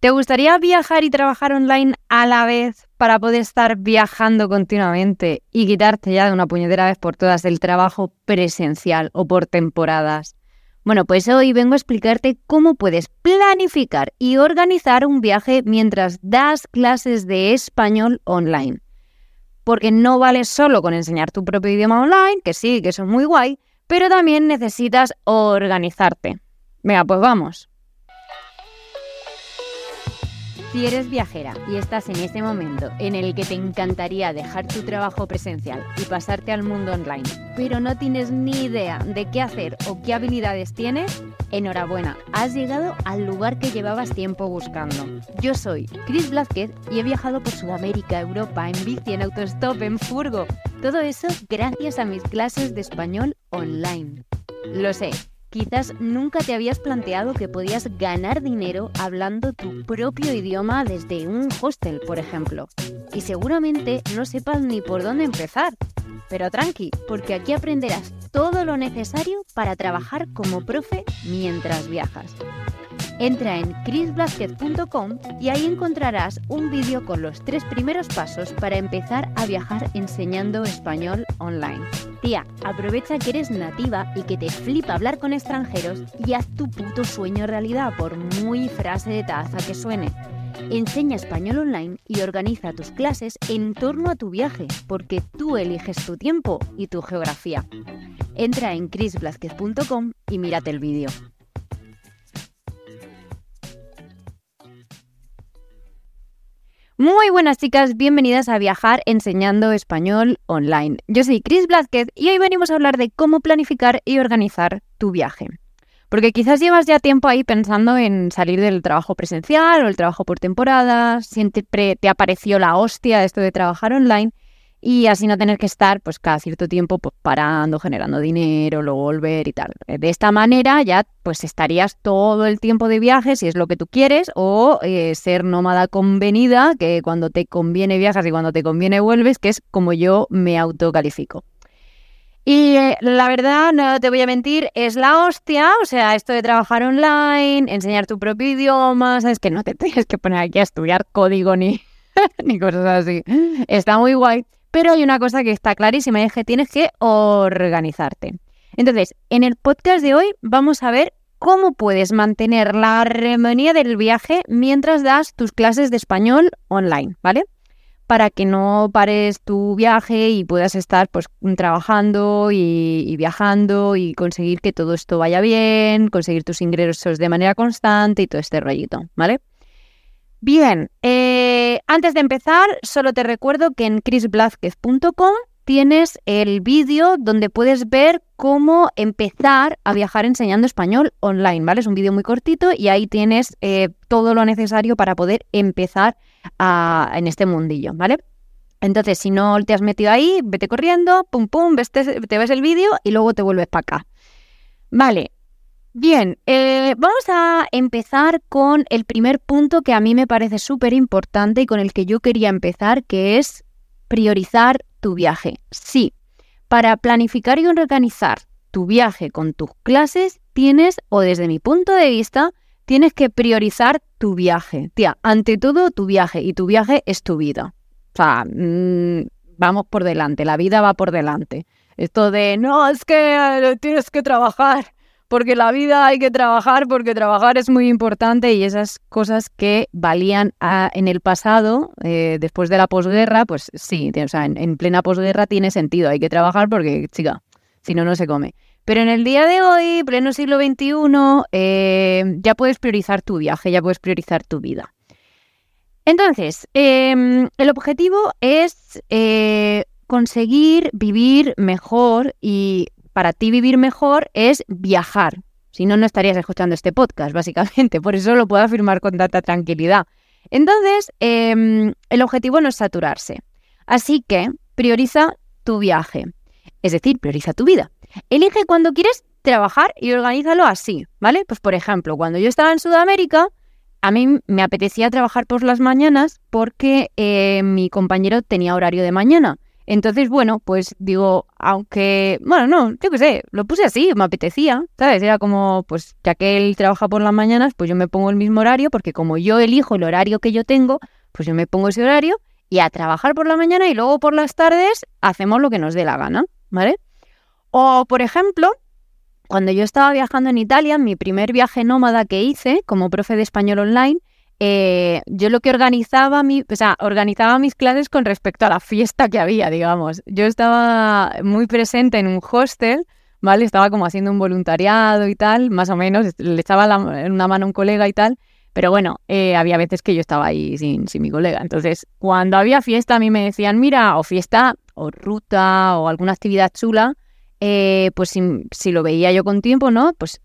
¿Te gustaría viajar y trabajar online a la vez para poder estar viajando continuamente y quitarte ya de una puñetera vez por todas el trabajo presencial o por temporadas? Bueno, pues hoy vengo a explicarte cómo puedes planificar y organizar un viaje mientras das clases de español online. Porque no vale solo con enseñar tu propio idioma online, que sí, que eso es muy guay, pero también necesitas organizarte. Venga, pues vamos. Si eres viajera y estás en ese momento en el que te encantaría dejar tu trabajo presencial y pasarte al mundo online, pero no tienes ni idea de qué hacer o qué habilidades tienes, enhorabuena, has llegado al lugar que llevabas tiempo buscando. Yo soy Chris Blázquez y he viajado por Sudamérica, Europa, en bici, en autostop, en furgo. Todo eso gracias a mis clases de español online. Lo sé, Quizás nunca te habías planteado que podías ganar dinero hablando tu propio idioma desde un hostel, por ejemplo. Y seguramente no sepas ni por dónde empezar. Pero tranqui, porque aquí aprenderás todo lo necesario para trabajar como profe mientras viajas. Entra en chrisblasquez.com y ahí encontrarás un vídeo con los tres primeros pasos para empezar a viajar enseñando español online. Tía, aprovecha que eres nativa y que te flipa hablar con extranjeros y haz tu puto sueño realidad, por muy frase de taza que suene. Enseña español online y organiza tus clases en torno a tu viaje, porque tú eliges tu tiempo y tu geografía. Entra en chrisblasquez.com y mírate el vídeo. Muy buenas chicas, bienvenidas a Viajar enseñando español online. Yo soy Chris Blázquez y hoy venimos a hablar de cómo planificar y organizar tu viaje. Porque quizás llevas ya tiempo ahí pensando en salir del trabajo presencial o el trabajo por temporada, siempre te apareció la hostia esto de trabajar online y así no tener que estar pues cada cierto tiempo pues, parando, generando dinero, luego volver y tal. De esta manera ya pues estarías todo el tiempo de viaje si es lo que tú quieres o eh, ser nómada convenida, que cuando te conviene viajas y cuando te conviene vuelves, que es como yo me autocalifico. Y eh, la verdad, no te voy a mentir, es la hostia, o sea, esto de trabajar online, enseñar tu propio idioma, sabes que no te tienes que poner aquí a estudiar código ni, ni cosas así. Está muy guay. Pero hay una cosa que está clarísima y es que tienes que organizarte. Entonces, en el podcast de hoy vamos a ver cómo puedes mantener la armonía del viaje mientras das tus clases de español online, ¿vale? Para que no pares tu viaje y puedas estar pues trabajando y, y, viajando y conseguir que todo esto vaya bien, conseguir tus ingresos de manera constante y todo este rollito, ¿vale? Bien, eh, antes de empezar, solo te recuerdo que en chrisblázquez.com tienes el vídeo donde puedes ver cómo empezar a viajar enseñando español online, ¿vale? Es un vídeo muy cortito y ahí tienes eh, todo lo necesario para poder empezar en este mundillo, ¿vale? Entonces, si no te has metido ahí, vete corriendo, pum, pum, te ves el vídeo y luego te vuelves para acá. Vale, Bien, eh, vamos a empezar con el primer punto que a mí me parece súper importante y con el que yo quería empezar, que es priorizar tu viaje. Sí, para planificar y organizar tu viaje con tus clases, tienes, o desde mi punto de vista, tienes que priorizar tu viaje. Tía, ante todo tu viaje y tu viaje es tu vida. O sea, mm, vamos por delante, la vida va por delante. Esto de, no, es que tienes que trabajar porque la vida hay que trabajar, porque trabajar es muy importante y esas cosas que valían en el pasado, eh, después de la posguerra, pues sí, o sea, en, plena posguerra tiene sentido, hay que trabajar porque, chica, si no, no se come. Pero en el día de hoy, pleno siglo XXI, eh, ya puedes priorizar tu viaje, ya puedes priorizar tu vida. Entonces, em, el objetivo es eh, conseguir vivir mejor y para ti vivir mejor es viajar. Si no, no estarías escuchando este podcast, básicamente. Por eso lo puedo afirmar con tanta tranquilidad. Entonces, em, el objetivo no es saturarse. Así que prioriza tu viaje. Es decir, prioriza tu vida. Elige cuando quieres trabajar y organízalo así, ¿vale? Pues por ejemplo, cuando yo estaba en Sudamérica, a mí me apetecía trabajar por las mañanas porque eh, mi compañero tenía horario de mañana. Entonces, bueno, pues digo, aunque, bueno, no, yo qué sé, lo puse así, me apetecía, ¿sabes? Era como, pues ya que él trabaja por las mañanas, pues yo me pongo el mismo horario, porque como yo elijo el horario que yo tengo, pues yo me pongo ese horario y a trabajar por la mañana y luego por las tardes hacemos lo que nos dé la gana, ¿vale? O, por ejemplo, cuando yo estaba viajando en Italia, mi primer viaje nómada que hice como profe de español online, eh, yo lo que organizaba, mi, o sea, organizaba mis clases con respecto a la fiesta que había, digamos. Yo estaba muy presente en un hostel, ¿vale? Estaba como haciendo un voluntariado y tal, más o menos, le echaba una mano a un colega y tal, pero bueno, eh, había veces que yo estaba ahí sin, sin mi colega. Entonces, cuando había fiesta, a mí me decían, mira, o fiesta, o ruta, o alguna actividad chula, eh, pues si, si, lo veía yo con tiempo, ¿no? Pues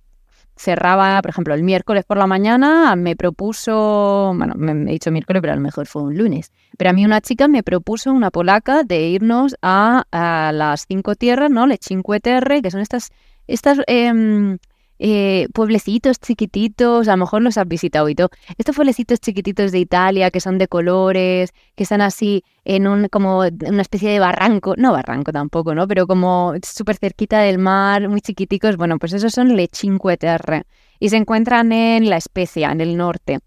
cerraba, por ejemplo, el miércoles por la mañana me propuso, bueno, me, he dicho miércoles, pero a lo mejor fue un lunes, pero a mí una chica me propuso, una polaca, de irnos a, las cinco tierras, ¿no? Le Cinque Terre, que son estas, estas em, eh, pueblecitos chiquititos, a lo mejor los has visitado y todo. Estos pueblecitos chiquititos de Italia que son de colores, que están así en un como una especie de barranco, no barranco tampoco, ¿no? Pero como súper cerquita del mar, muy chiquiticos. Bueno, pues esos son le Cinque Terre y se encuentran en La Especia, en el norte.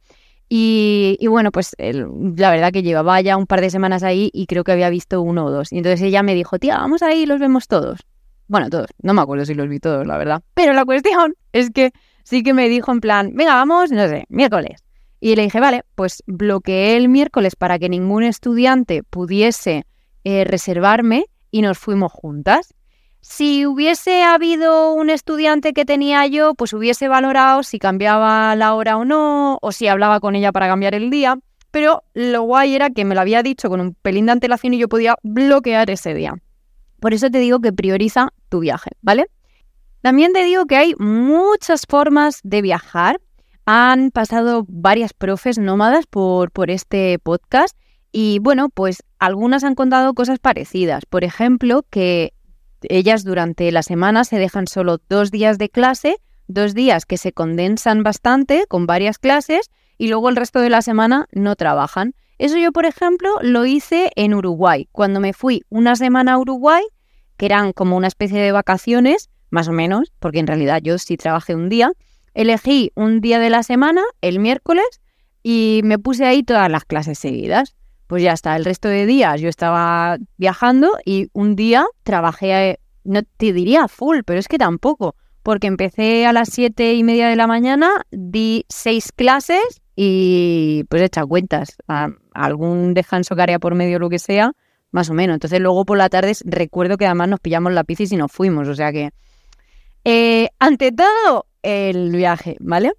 Y, bueno, pues la verdad que llevaba ya un par de semanas ahí y creo que había visto uno o dos. Y entonces ella me dijo, tía, vamos ahí y los vemos todos. Bueno, todos. No me acuerdo si los vi todos, la verdad. Pero la cuestión es que sí que me dijo en plan, venga, vamos, no sé, miércoles. Y le dije, vale, pues bloqueé el miércoles para que ningún estudiante pudiese eh, reservarme y nos fuimos juntas. Si hubiese habido un estudiante que tenía yo, pues hubiese valorado si cambiaba la hora o no, o si hablaba con ella para cambiar el día. Pero lo guay era que me lo había dicho con un pelín de antelación y yo podía bloquear ese día. Por eso te digo que prioriza tu viaje, ¿vale? También te digo que hay muchas formas de viajar. Han pasado varias profes nómadas por, por este podcast y bueno, pues algunas han contado cosas parecidas. Por ejemplo, que ellas durante la semana se dejan solo dos días de clase, dos días que se condensan bastante con varias clases y luego el resto de la semana no trabajan. Eso yo, por ejemplo, lo hice en Uruguay. Cuando me fui una semana a Uruguay, que eran como una especie de vacaciones, más o menos, porque en realidad yo sí trabajé un día, elegí un día de la semana, el miércoles, y me puse ahí todas las clases seguidas. Pues ya está, el resto de días yo estaba viajando y un día trabajé, no te diría full, pero es que tampoco, porque empecé a las siete y media de la mañana, di seis clases y pues echa cuentas, algún descanso que haría por medio, lo que sea, más o menos. Entonces luego por la tarde recuerdo que además nos pillamos la piscina y nos fuimos, o sea que... Eh, ante todo, el viaje, ¿vale?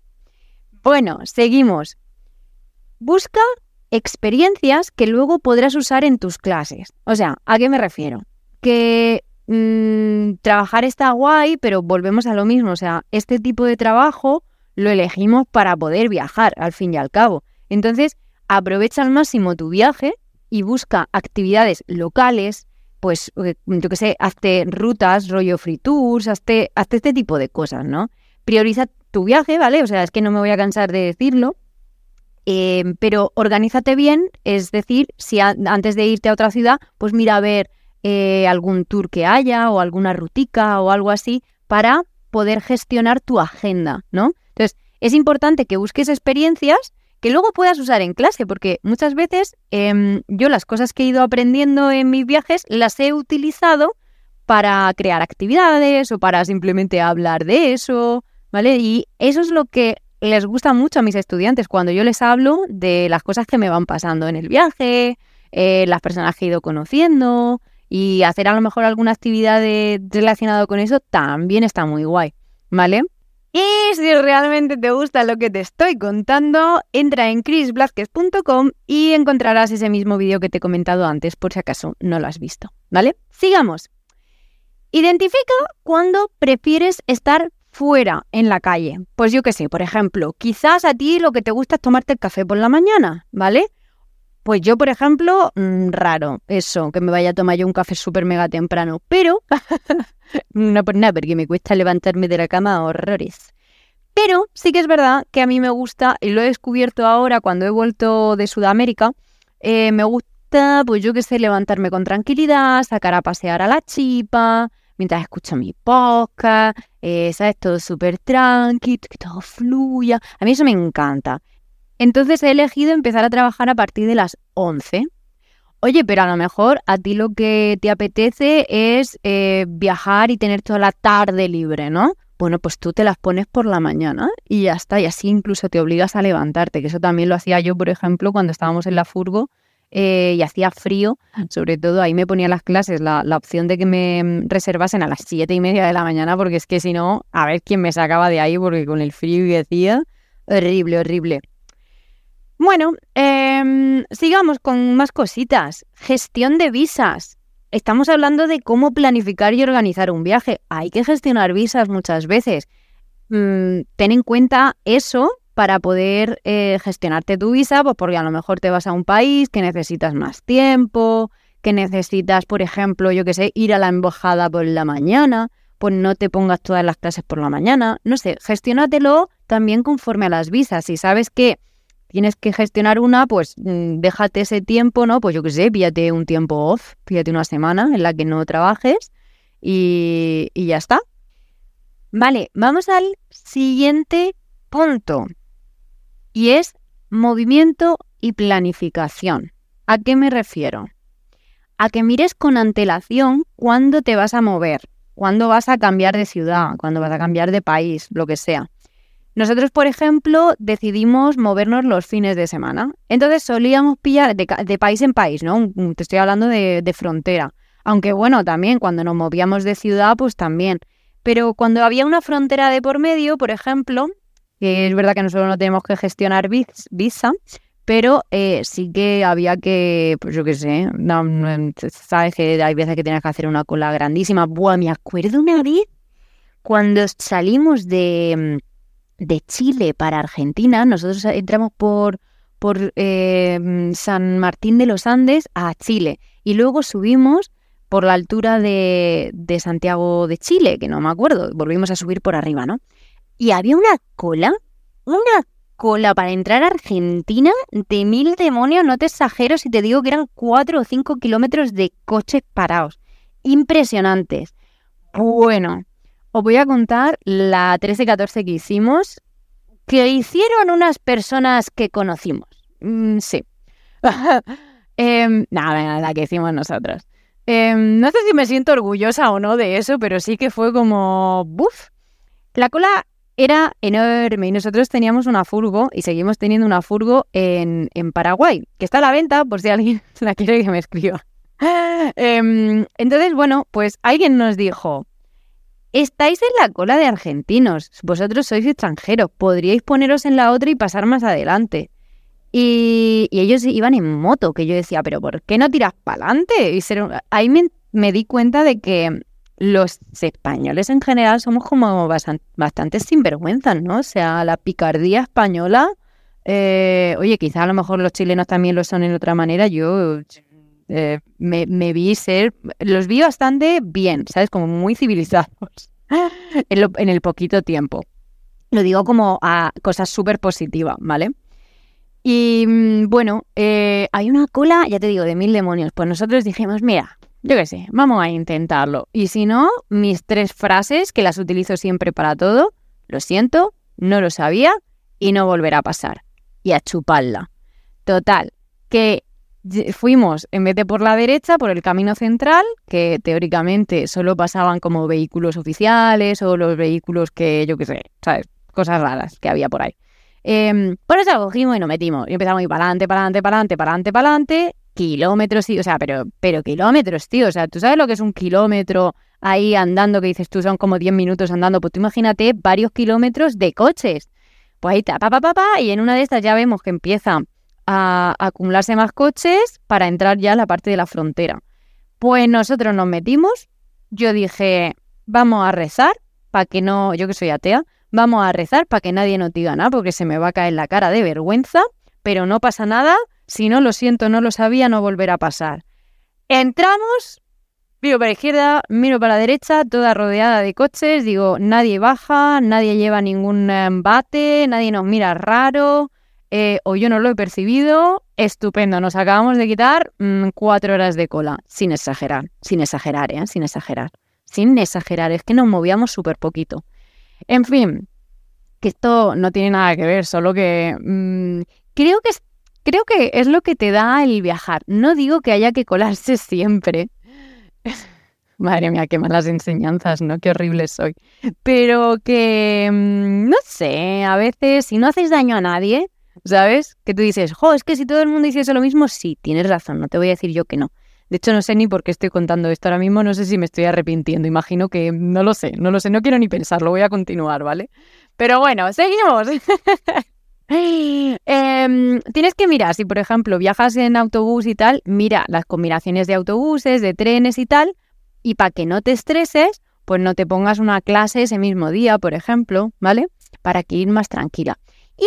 Bueno, seguimos. Busca experiencias que luego podrás usar en tus clases. O sea, ¿a qué me refiero? Que mm, trabajar está guay, pero volvemos a lo mismo. O sea, este tipo de trabajo lo elegimos para poder viajar, al fin y al cabo. Entonces, aprovecha al máximo tu viaje y busca actividades locales, pues, eh, yo qué sé, hazte rutas, rollo free tours, hazte, este tipo de cosas, ¿no? Prioriza tu viaje, ¿vale? O sea, es que no me voy a cansar de decirlo, eh, pero organízate bien, es decir, si antes de irte a otra ciudad, pues mira a ver eh, algún tour que haya o alguna rutica o algo así para poder gestionar tu agenda, ¿no? Entonces, es importante que busques experiencias que luego puedas usar en clase, porque muchas veces em, yo las cosas que he ido aprendiendo en mis viajes las he utilizado para crear actividades o para simplemente hablar de eso, ¿vale? Y eso es lo que les gusta mucho a mis estudiantes cuando yo les hablo de las cosas que me van pasando en el viaje, eh, las personas que he ido conociendo y hacer a lo mejor alguna actividad relacionada con eso también está muy guay, ¿vale? Y si realmente te gusta lo que te estoy contando, entra en chrisblasquez.com y encontrarás ese mismo vídeo que te he comentado antes, por si acaso no lo has visto. ¿Vale? Sigamos. Identifica cuando prefieres estar fuera en la calle. Pues yo qué sé, por ejemplo, quizás a ti lo que te gusta es tomarte el café por la mañana, ¿vale? Pues yo, por ejemplo, mm, raro, eso, que me vaya a tomar yo un café súper mega temprano, pero no por nada, porque me cuesta levantarme de la cama horrores. Pero sí que es verdad que a mí me gusta, y lo he descubierto ahora cuando he vuelto de Sudamérica, eh, me, gusta, pues yo qué sé, levantarme con tranquilidad, sacar a pasear a la chipa, mientras escucho mi podcast, eh, ¿sabes? Todo súper tranqui, que todo fluya. A mí eso me encanta. Entonces he elegido empezar a trabajar a partir de las 11. Oye, pero a lo mejor a ti lo que te apetece es eh, viajar y tener toda la tarde libre, ¿no? Bueno, pues tú te las pones por la mañana y ya está, y así incluso te obligas a levantarte, que eso también lo hacía yo, por ejemplo, cuando estábamos en la furgo eh, y hacía frío, sobre todo ahí me ponía las clases la, opción de que me reservasen a las siete y media de la mañana, porque es que si no, a ver quién me sacaba de ahí, porque con el frío y decía, horrible, horrible. Bueno, em, sigamos con más cositas. Gestión de visas. Estamos hablando de cómo planificar y organizar un viaje. Hay que gestionar visas muchas veces. Mm, ten en cuenta eso para poder eh, gestionarte tu visa, pues porque a lo mejor te vas a un país que necesitas más tiempo, que necesitas, por ejemplo, yo que sé, ir a la embajada por la mañana, pues no te pongas todas las clases por la mañana. No sé, gestiónatelo también conforme a las visas. Si sabes que tienes que gestionar una, pues mm, déjate ese tiempo, ¿no? Pues yo qué sé, píllate un tiempo off, píllate una semana en la que no trabajes y, y ya está. Vale, vamos al siguiente punto y es movimiento y planificación. ¿A qué me refiero? A que mires con antelación cuándo te vas a mover, cuándo vas a cambiar de ciudad, cuándo vas a cambiar de país, lo que sea. Nosotros, por ejemplo, decidimos movernos los fines de semana. Entonces solíamos pillar de, país en país, ¿no? Te estoy hablando de, de, frontera. Aunque bueno, también cuando nos movíamos de ciudad, pues también. Pero cuando había una frontera de por medio, por ejemplo, que es verdad que nosotros no tenemos que gestionar visa, pero eh, sí que había que, pues yo qué sé, sabes que hay veces que tienes que hacer una cola grandísima. Buah, me acuerdo una vez cuando salimos de de Chile para Argentina. Nosotros entramos por, por eh, San Martín de los Andes a Chile y luego subimos por la altura de, de, Santiago de Chile, que no me acuerdo, volvimos a subir por arriba, ¿no? Y había una cola, una cola para entrar a Argentina de mil demonios, no te exagero si te digo que eran cuatro o cinco kilómetros de coches parados. Impresionantes. Bueno, os voy a contar la 13-14 que hicimos, que hicieron unas personas que conocimos. Mm, sí. eh, nada, la que hicimos nosotros. Em, no sé si me siento orgullosa o no de eso, pero sí que fue como... ¡Buf! La cola era enorme y nosotros teníamos una furgo y seguimos teniendo una furgo en, en Paraguay, que está a la venta por si alguien la quiere que me escriba. Em, entonces, bueno, pues alguien nos dijo, Estáis en la cola de argentinos. Vosotros sois extranjeros. Podríais poneros en la otra y pasar más adelante. Y, ellos iban en moto, que yo decía, pero ¿por qué no tiras para adelante? Y ahí me, di cuenta de que los españoles en general somos como bastante, bastante sinvergüenzas, ¿no? O sea, la picardía española, eh, oye, quizá a lo mejor los chilenos también lo son en otra manera. Yo eh, me, vi ser, los vi bastante bien, ¿sabes? Como muy civilizados en, el poquito tiempo. Lo digo como a cosas súper positivas, ¿vale? Y mm, bueno, eh, hay una cola, ya te digo, de mil demonios. Pues nosotros dijimos, mira, yo qué sé, vamos a intentarlo. Y si no, mis tres frases, que las utilizo siempre para todo, lo siento, no lo sabía y no volverá a pasar. Y a chuparla. Total, que fuimos, en vez de por la derecha, por el camino central, que teóricamente solo pasaban como vehículos oficiales o los vehículos que, yo qué sé, ¿sabes? Cosas raras que había por ahí. Eh, por eso cogimos y nos metimos. Y empezamos a ir para adelante, para adelante, para adelante, para adelante, para adelante. Kilómetros, sí, o sea, pero, pero kilómetros, tío. O sea, ¿tú sabes lo que es un kilómetro ahí andando? Que dices tú, son como 10 minutos andando. Pues tú imagínate varios kilómetros de coches. Pues ahí, pa, pa, pa, pa, y en una de estas ya vemos que empieza a acumularse más coches para entrar ya a la parte de la frontera. Pues nosotros nos metimos, yo dije, vamos a rezar para que no, yo que soy atea, vamos a rezar para que nadie nos diga nada porque se me va a caer la cara de vergüenza, pero no pasa nada, si no lo siento, no lo sabía, no volverá a pasar. Entramos, miro para la izquierda, miro para la derecha, toda rodeada de coches, digo, nadie baja, nadie lleva ningún embate, nadie nos mira raro, eh, o yo no lo he percibido, estupendo. Nos acabamos de quitar mm, cuatro horas de cola, sin exagerar, sin exagerar, ¿eh? Sin exagerar, sin exagerar. Es que nos movíamos súper poquito. En fin, que esto no tiene nada que ver, solo que mm, creo que es, creo que es lo que te da el viajar. No digo que haya que colarse siempre. Madre mía, qué malas enseñanzas, ¿no? Qué horrible soy. Pero que, mm, no sé, a veces si no haces daño a nadie, ¿sabes? Que tú dices, jo, es que si todo el mundo hiciese lo mismo, sí, tienes razón, no te voy a decir yo que no. De hecho, no sé ni por qué estoy contando esto ahora mismo, no sé si me estoy arrepintiendo, imagino que no lo sé, no lo sé, no quiero ni pensarlo, voy a continuar, ¿vale? Pero bueno, seguimos. Em, tienes que mirar, si por ejemplo viajas en autobús y tal, mira las combinaciones de autobuses, de trenes y tal, y para que no te estreses, pues no te pongas una clase ese mismo día, por ejemplo, ¿vale? Para que ir más tranquila. Y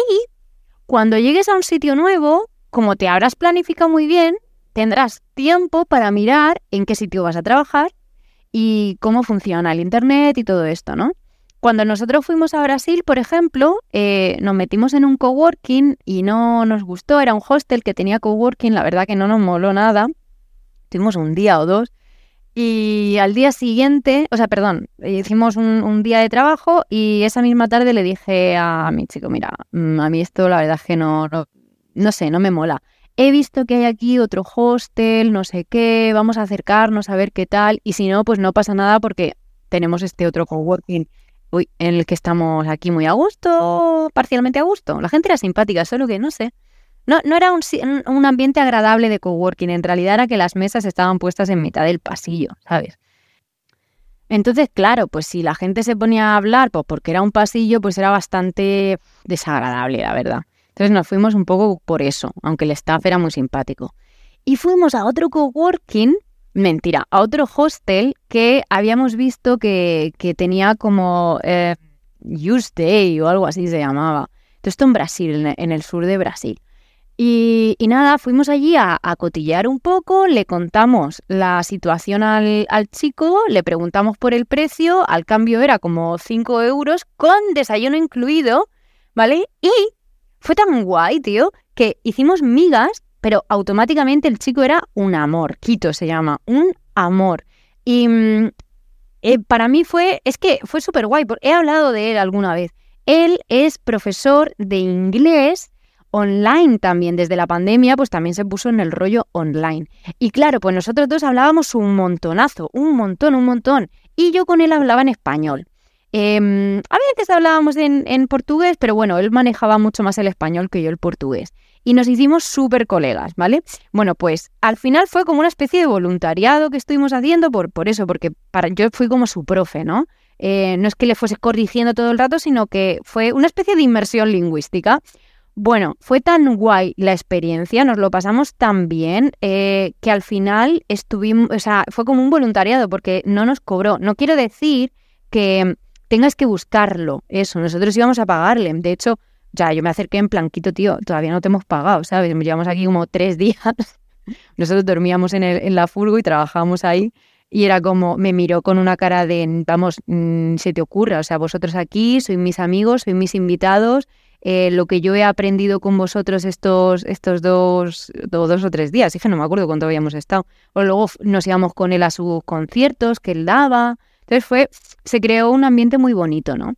cuando llegues a un sitio nuevo, como te habrás planificado muy bien, tendrás tiempo para mirar en qué sitio vas a trabajar y cómo funciona el Internet y todo esto, ¿no? Cuando nosotros fuimos a Brasil, por ejemplo, eh, nos metimos en un coworking y no nos gustó. Era un hostel que tenía coworking, la verdad que no nos moló nada. Tuvimos un día o dos. Y al día siguiente, o sea, perdón, hicimos un, día de trabajo y esa misma tarde le dije a mi chico, mira, mm, a mí esto la verdad es que no, no, no sé, no me mola. He visto que hay aquí otro hostel, no sé qué, vamos a acercarnos a ver qué tal. Y si no, pues no pasa nada porque tenemos este otro coworking uy, en el que estamos aquí muy a gusto, parcialmente a gusto. La gente era simpática, solo que no sé. No, no era un, un, ambiente agradable de coworking, en realidad era que las mesas estaban puestas en mitad del pasillo, ¿sabes? Entonces, claro, pues si la gente se ponía a hablar pues porque era un pasillo, pues era bastante desagradable, la verdad. Entonces nos fuimos un poco por eso, aunque el staff era muy simpático. Y fuimos a otro coworking mentira, a otro hostel que habíamos visto que, tenía como eh, Use Day o algo así se llamaba. esto en Brasil, en el sur de Brasil. Y, nada, fuimos allí a, a, un poco, le contamos la situación al, al, chico, le preguntamos por el precio, al cambio era como 5 euros con desayuno incluido, ¿vale? Y fue tan guay, tío, que hicimos migas pero automáticamente el chico era un amor, Quito se llama, un amor. Y mm, eh, para mí fue, es que fue súper guay, porque he hablado de él alguna vez. Él es profesor de inglés online también, desde la pandemia, pues también se puso en el rollo online. Y claro, pues nosotros dos hablábamos un montonazo, un montón, un montón. Y yo con él hablaba en español. Em, a veces hablábamos en, en, portugués, pero bueno, él manejaba mucho más el español que yo el portugués y nos hicimos súper colegas, ¿vale? Bueno, pues al final fue como una especie de voluntariado que estuvimos haciendo por, por eso, porque para, yo fui como su profe, ¿no? Eh, no es que le fuese corrigiendo todo el rato, sino que fue una especie de inmersión lingüística. Bueno, fue tan guay la experiencia, nos lo pasamos tan bien, eh, que al final estuvimos, o sea, fue como un voluntariado, porque no nos cobró. No quiero decir que tengas que buscarlo, eso, nosotros íbamos a pagarle. De hecho, ya, yo me acerqué en planquito, tío, todavía no te hemos pagado, ¿sabes? Llevamos aquí como tres días. Nosotros dormíamos en, el, en la furgo y trabajábamos ahí. Y era como, me miró con una cara de, vamos, mm, se te ocurra, o sea, vosotros aquí, sois mis amigos, sois mis invitados, eh, lo que yo he aprendido con vosotros estos, estos dos, dos o tres días, dije, no me acuerdo cuánto habíamos estado. O luego nos íbamos con él a sus conciertos que él daba. Entonces fue, se creó un ambiente muy bonito, ¿no?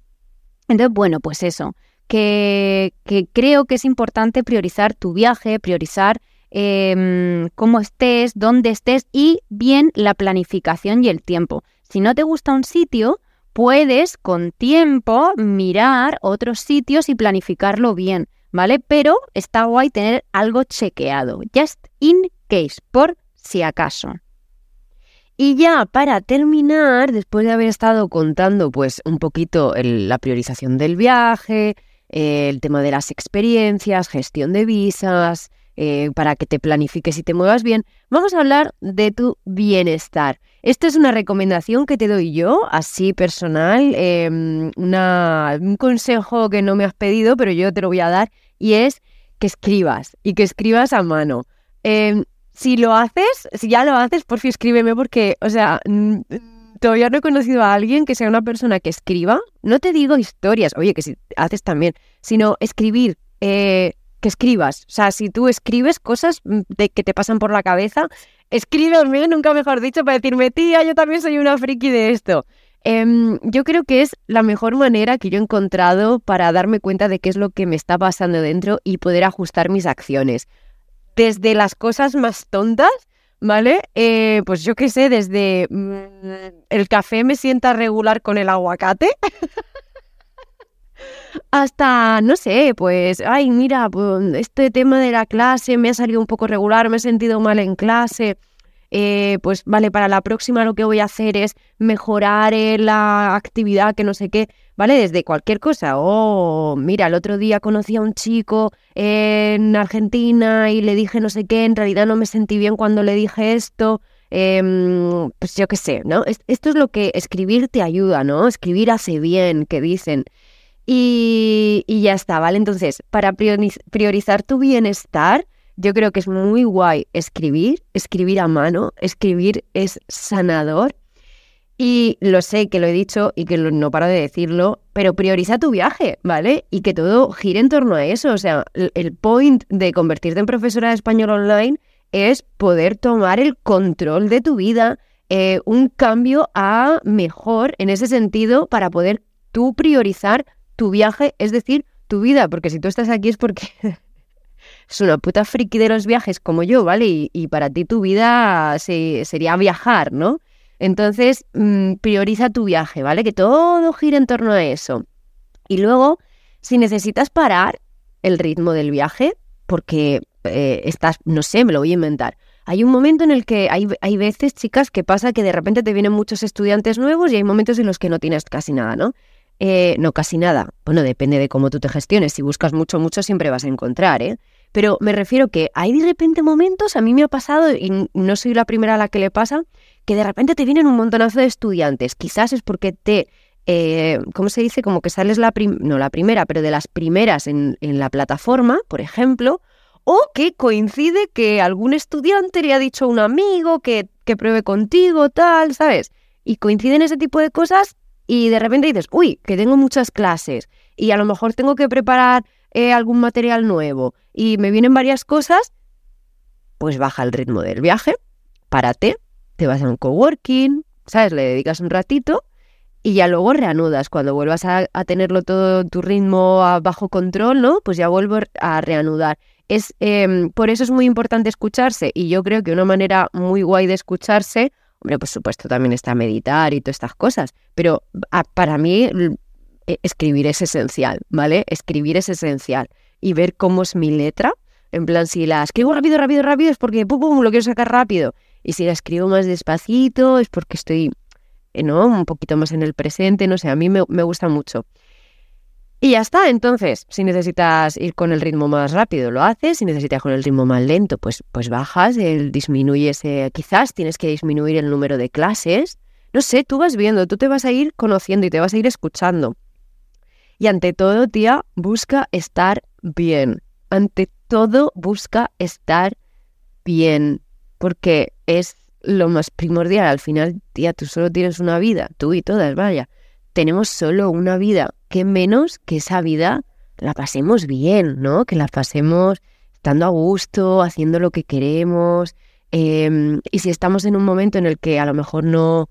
Entonces, bueno, pues eso que, creo que es importante priorizar tu viaje, priorizar em, cómo estés, dónde estés y bien la planificación y el tiempo. Si no te gusta un sitio, puedes con tiempo mirar otros sitios y planificarlo bien, ¿vale? Pero está guay tener algo chequeado, just in case, por si acaso. Y ya para terminar, después de haber estado contando pues un poquito la priorización del viaje, eh, el tema de las experiencias, gestión de visas, eh, para que te planifiques y te muevas bien, vamos a hablar de tu bienestar. Esta es una recomendación que te doy yo, así personal, em, un consejo que no me has pedido, pero yo te lo voy a dar, y es que escribas y que escribas a mano. Em, si lo haces, si ya lo haces, por fin escríbeme porque, o sea, todavía no he conocido a alguien que sea una persona que escriba. No te digo historias, oye, que si haces también, sino escribir, eh, que escribas. O sea, si tú escribes cosas mm, de, que te pasan por la cabeza, escríbeme, nunca mejor dicho, para decirme, tía, yo también soy una friki de esto. Em, yo creo que es la mejor manera que yo he encontrado para darme cuenta de qué es lo que me está pasando dentro y poder ajustar mis acciones. Desde las cosas más tontas, ¿vale? Eh, pues yo qué sé, desde mm, el café me sienta regular con el aguacate. hasta, no sé, pues, ay, mira, pues, este tema de la clase me ha salido un poco regular, me he sentido mal en clase. Eh, pues vale, para la próxima lo que voy a hacer es mejorar eh, la actividad que no sé qué, ¿vale? Desde cualquier cosa. O, mira, el otro día conocí a un chico en Argentina y le dije no sé qué, en realidad no me sentí bien cuando le dije esto. Em, pues yo qué sé, ¿no? Esto es lo que escribir te ayuda, ¿no? Escribir hace bien, que dicen. Y, ya está, ¿vale? Entonces, para priorizar tu bienestar, yo creo que es muy guay escribir, escribir a mano, escribir es sanador. Y lo sé que lo he dicho y que no paro de decirlo, pero prioriza tu viaje, ¿vale? Y que todo gire en torno a eso. O sea, el point de convertirte en profesora de español online es poder tomar el control de tu vida, eh, un cambio a mejor en ese sentido para poder tú priorizar tu viaje, es decir, tu vida, porque si tú estás aquí es porque es una puta friki de los viajes como yo, ¿vale? Y, para ti tu vida sería viajar, ¿no? Entonces, mm, prioriza tu viaje, ¿vale? Que todo gire en torno a eso. Y luego, si necesitas parar el ritmo del viaje, porque eh, estás, no sé, me lo voy a inventar. Hay un momento en el que hay, hay veces, chicas, que pasa que de repente te vienen muchos estudiantes nuevos y hay momentos en los que no tienes casi nada, ¿no? Eh, no, casi nada. Bueno, depende de cómo tú te gestiones. Si buscas mucho, mucho, siempre vas a encontrar, ¿eh? Pero me refiero que hay de repente momentos, a mí me ha pasado, y no soy la primera a la que le pasa, que de repente te vienen un montonazo de estudiantes. Quizás es porque te, eh, ¿cómo se dice? Como que sales la, no la primera, pero de las primeras en, en la plataforma, por ejemplo, o que coincide que algún estudiante le ha dicho a un amigo que, que pruebe contigo, tal, ¿sabes? Y coinciden ese tipo de cosas y de repente dices, uy, que tengo muchas clases y a lo mejor tengo que preparar eh, algún material nuevo y me vienen varias cosas, pues baja el ritmo del viaje, párate, te vas a un coworking, ¿sabes? Le dedicas un ratito y ya luego reanudas. Cuando vuelvas a, tenerlo todo tu ritmo bajo control, ¿no? Pues ya vuelvo a reanudar. Es, em, por eso es muy importante escucharse y yo creo que una manera muy guay de escucharse Hombre, por supuesto también está meditar y todas estas cosas, pero ah, para mí e, escribir es esencial, ¿vale? Escribir es esencial y ver cómo es mi letra. En plan, si la escribo rápido, rápido, rápido es porque pum, pum, lo quiero sacar rápido. Y si la escribo más despacito es porque estoy, eh, ¿no? Un poquito más en el presente, no sé, a mí me, me gusta mucho. Y ya está, entonces, si necesitas ir con el ritmo más rápido, lo haces, si necesitas con el ritmo más lento, pues, pues bajas, el, disminuyes, eh, quizás tienes que disminuir el número de clases, no sé, tú vas viendo, tú te vas a ir conociendo y te vas a ir escuchando. Y ante todo, tía, busca estar bien. Ante todo, busca estar bien, porque es lo más primordial. Al final, tía, tú solo tienes una vida, tú y todas, vaya. Tenemos solo una vida qué menos que esa vida la pasemos bien, ¿no? Que la pasemos estando a gusto, haciendo lo que queremos. Em, y si estamos en un momento en el que a lo mejor no,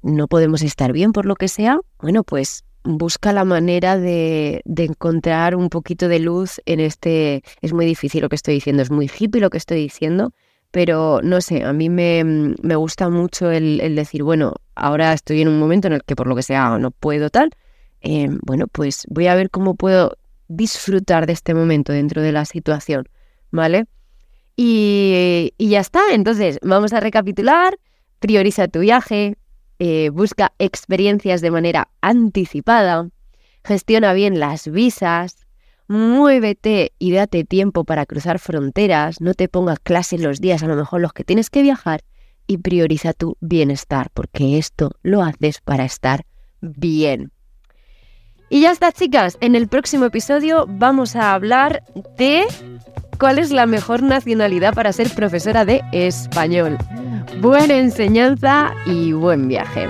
no podemos estar bien por lo que sea, bueno, pues busca la manera de, de, encontrar un poquito de luz en este... Es muy difícil lo que estoy diciendo, es muy hippie lo que estoy diciendo, pero no sé, a mí me, me gusta mucho el, el, decir, bueno, ahora estoy en un momento en el que por lo que sea no puedo tal, Em, bueno, pues voy a ver cómo puedo disfrutar de este momento dentro de la situación, ¿vale? Y, ya está, entonces vamos a recapitular, prioriza tu viaje, eh, busca experiencias de manera anticipada, gestiona bien las visas, muévete y date tiempo para cruzar fronteras, no te pongas clases los días a lo mejor los que tienes que viajar y prioriza tu bienestar, porque esto lo haces para estar bien. Y ya está, chicas. En el próximo episodio vamos a hablar de cuál es la mejor nacionalidad para ser profesora de español. Buena enseñanza y buen viaje.